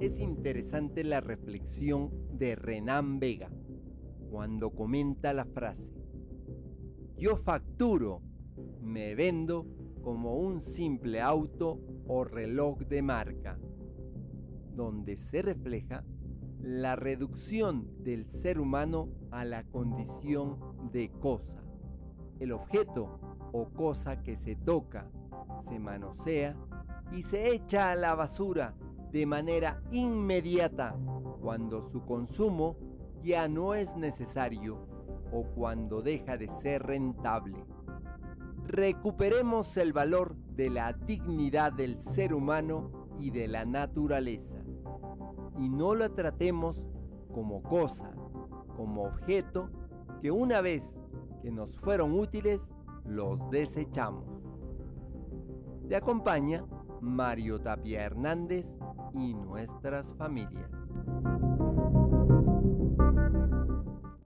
es interesante la reflexión de Renan Vega cuando comenta la frase, yo facturo, me vendo como un simple auto o reloj de marca, donde se refleja la reducción del ser humano a la condición de cosa. El objeto o cosa que se toca, se manosea y se echa a la basura de manera inmediata cuando su consumo ya no es necesario o cuando deja de ser rentable. Recuperemos el valor de la dignidad del ser humano y de la naturaleza y no la tratemos como cosa, como objeto que una vez que nos fueron útiles los desechamos. Te acompaña Mario Tapia Hernández y nuestras familias.